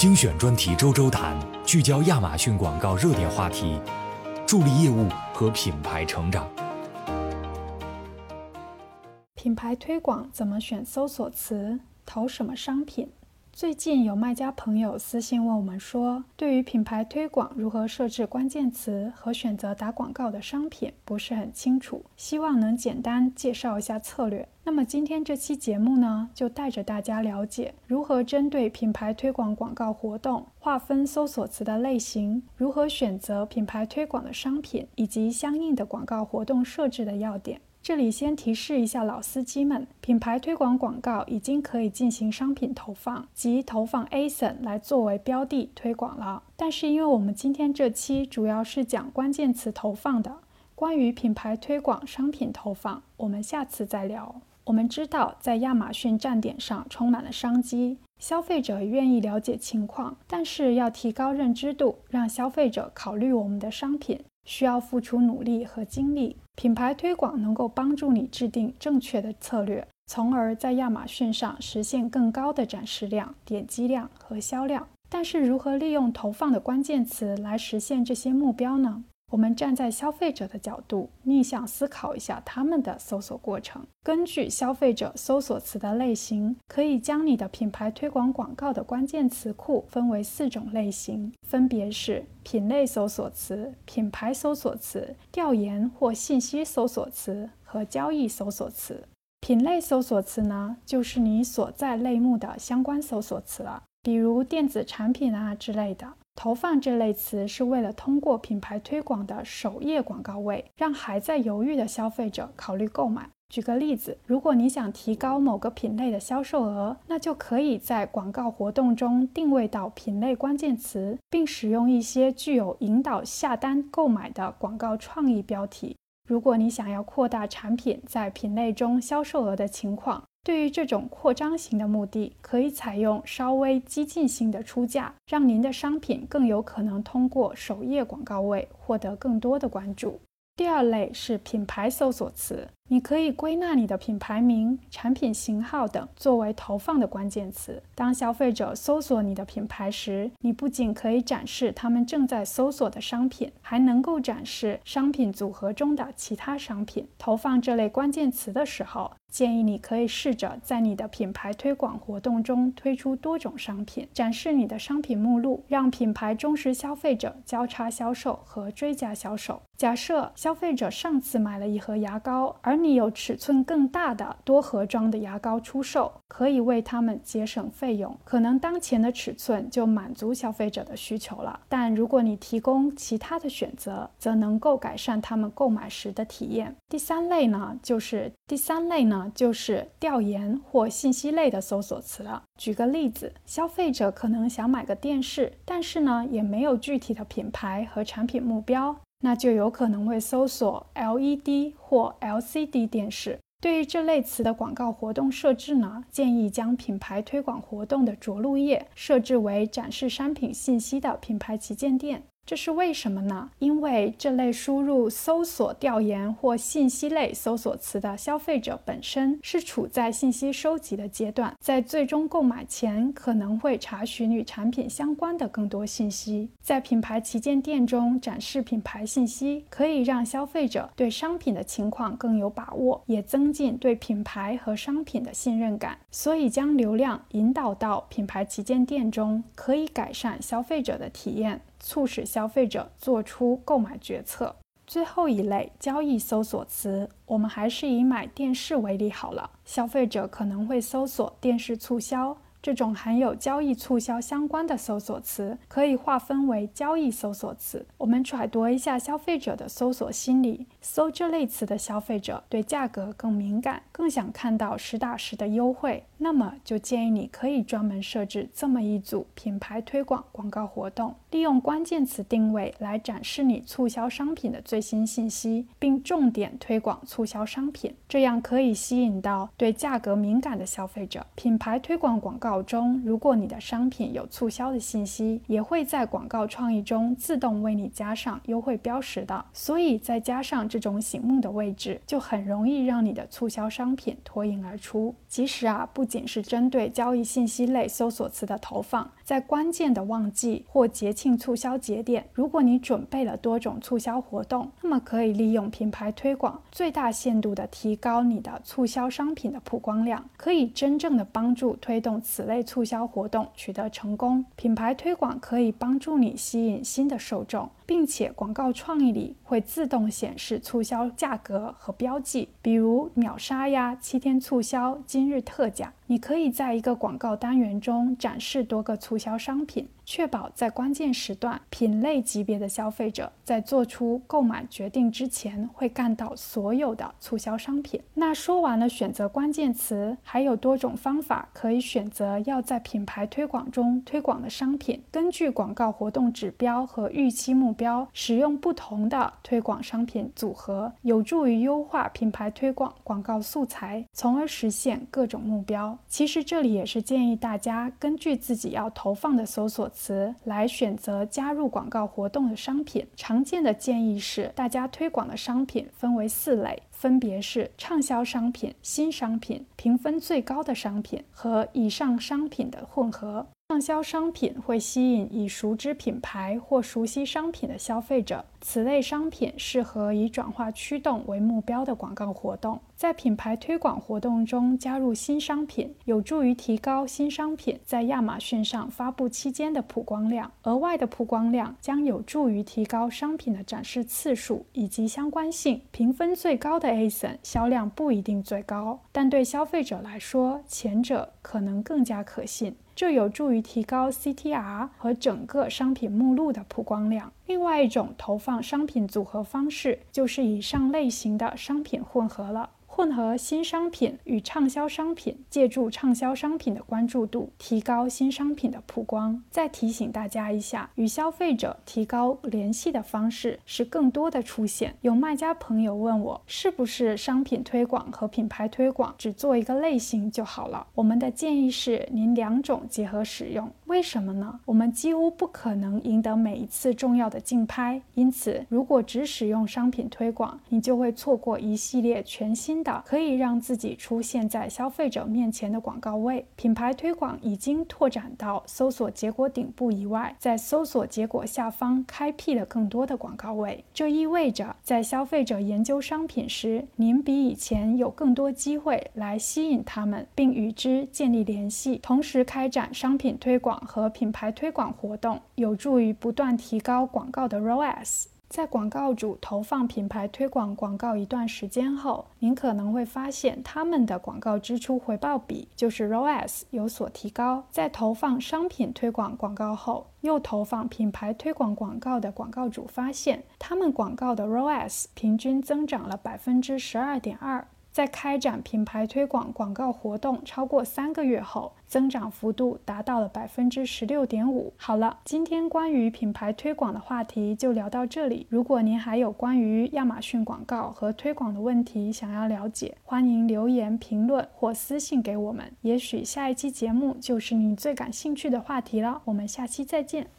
精选专题周周谈，聚焦亚马逊广告热点话题，助力业务和品牌成长。品牌推广怎么选搜索词？投什么商品？最近有卖家朋友私信问我们说，对于品牌推广如何设置关键词和选择打广告的商品不是很清楚，希望能简单介绍一下策略。那么今天这期节目呢，就带着大家了解如何针对品牌推广广告活动划分搜索词的类型，如何选择品牌推广的商品，以及相应的广告活动设置的要点。这里先提示一下老司机们，品牌推广广告已经可以进行商品投放及投放 ASIN 来作为标的推广了。但是因为我们今天这期主要是讲关键词投放的，关于品牌推广商品投放，我们下次再聊。我们知道，在亚马逊站点上充满了商机，消费者愿意了解情况，但是要提高认知度，让消费者考虑我们的商品。需要付出努力和精力。品牌推广能够帮助你制定正确的策略，从而在亚马逊上实现更高的展示量、点击量和销量。但是，如何利用投放的关键词来实现这些目标呢？我们站在消费者的角度，逆向思考一下他们的搜索过程。根据消费者搜索词的类型，可以将你的品牌推广广告的关键词库分为四种类型，分别是品类搜索词、品牌搜索词、调研或信息搜索词和交易搜索词。品类搜索词呢，就是你所在类目的相关搜索词了，比如电子产品啊之类的。投放这类词是为了通过品牌推广的首页广告位，让还在犹豫的消费者考虑购买。举个例子，如果你想提高某个品类的销售额，那就可以在广告活动中定位到品类关键词，并使用一些具有引导下单购买的广告创意标题。如果你想要扩大产品在品类中销售额的情况，对于这种扩张型的目的，可以采用稍微激进性的出价，让您的商品更有可能通过首页广告位获得更多的关注。第二类是品牌搜索词，你可以归纳你的品牌名、产品型号等作为投放的关键词。当消费者搜索你的品牌时，你不仅可以展示他们正在搜索的商品，还能够展示商品组合中的其他商品。投放这类关键词的时候，建议你可以试着在你的品牌推广活动中推出多种商品，展示你的商品目录，让品牌忠实消费者交叉销售和追加销售。假设消费者上次买了一盒牙膏，而你有尺寸更大的多盒装的牙膏出售，可以为他们节省费用。可能当前的尺寸就满足消费者的需求了，但如果你提供其他的选择，则能够改善他们购买时的体验。第三类呢，就是第三类呢。就是调研或信息类的搜索词了。举个例子，消费者可能想买个电视，但是呢，也没有具体的品牌和产品目标，那就有可能会搜索 LED 或 LCD 电视。对于这类词的广告活动设置呢，建议将品牌推广活动的着陆页设置为展示商品信息的品牌旗舰店。这是为什么呢？因为这类输入搜索调研或信息类搜索词的消费者本身是处在信息收集的阶段，在最终购买前可能会查询与产品相关的更多信息。在品牌旗舰店中展示品牌信息，可以让消费者对商品的情况更有把握，也增进对品牌和商品的信任感。所以，将流量引导到品牌旗舰店中，可以改善消费者的体验。促使消费者做出购买决策。最后一类交易搜索词，我们还是以买电视为例好了。消费者可能会搜索电视促销。这种含有交易促销相关的搜索词可以划分为交易搜索词。我们揣度一下消费者的搜索心理，搜这类词的消费者对价格更敏感，更想看到实打实的优惠。那么就建议你可以专门设置这么一组品牌推广广告活动，利用关键词定位来展示你促销商品的最新信息，并重点推广促销商品，这样可以吸引到对价格敏感的消费者。品牌推广广告。中，如果你的商品有促销的信息，也会在广告创意中自动为你加上优惠标识的。所以，再加上这种醒目的位置，就很容易让你的促销商品脱颖而出。其实啊，不仅是针对交易信息类搜索词的投放，在关键的旺季或节庆促销节点，如果你准备了多种促销活动，那么可以利用品牌推广，最大限度地提高你的促销商品的曝光量，可以真正的帮助推动此类促销活动取得成功。品牌推广可以帮助你吸引新的受众。并且广告创意里会自动显示促销价格和标记，比如秒杀呀、七天促销、今日特价。你可以在一个广告单元中展示多个促销商品，确保在关键时段，品类级别的消费者在做出购买决定之前会看到所有的促销商品。那说完了选择关键词，还有多种方法可以选择要在品牌推广中推广的商品。根据广告活动指标和预期目标，使用不同的推广商品组合，有助于优化品牌推广广告素材，从而实现各种目标。其实这里也是建议大家根据自己要投放的搜索词来选择加入广告活动的商品。常见的建议是，大家推广的商品分为四类，分别是畅销商品、新商品、评分最高的商品和以上商品的混合。畅销商品会吸引已熟知品牌或熟悉商品的消费者，此类商品适合以转化驱动为目标的广告活动。在品牌推广活动中加入新商品，有助于提高新商品在亚马逊上发布期间的曝光量。额外的曝光量将有助于提高商品的展示次数以及相关性。评分最高的 ASIN 销量不一定最高，但对消费者来说，前者可能更加可信。这有助于提高 CTR 和整个商品目录的曝光量。另外一种投放商品组合方式，就是以上类型的商品混合了。混合新商品与畅销商品，借助畅销商品的关注度，提高新商品的曝光。再提醒大家一下，与消费者提高联系的方式是更多的出现。有卖家朋友问我，是不是商品推广和品牌推广只做一个类型就好了？我们的建议是，您两种结合使用。为什么呢？我们几乎不可能赢得每一次重要的竞拍，因此如果只使用商品推广，你就会错过一系列全新的。可以让自己出现在消费者面前的广告位，品牌推广已经拓展到搜索结果顶部以外，在搜索结果下方开辟了更多的广告位。这意味着，在消费者研究商品时，您比以前有更多机会来吸引他们，并与之建立联系。同时，开展商品推广和品牌推广活动，有助于不断提高广告的 ROAS。在广告主投放品牌推广广告一段时间后，您可能会发现他们的广告支出回报比，就是 ROAS 有所提高。在投放商品推广广告后，又投放品牌推广广告的广告主发现，他们广告的 ROAS 平均增长了百分之十二点二。在开展品牌推广广告活动超过三个月后，增长幅度达到了百分之十六点五。好了，今天关于品牌推广的话题就聊到这里。如果您还有关于亚马逊广告和推广的问题想要了解，欢迎留言评论或私信给我们。也许下一期节目就是你最感兴趣的话题了。我们下期再见。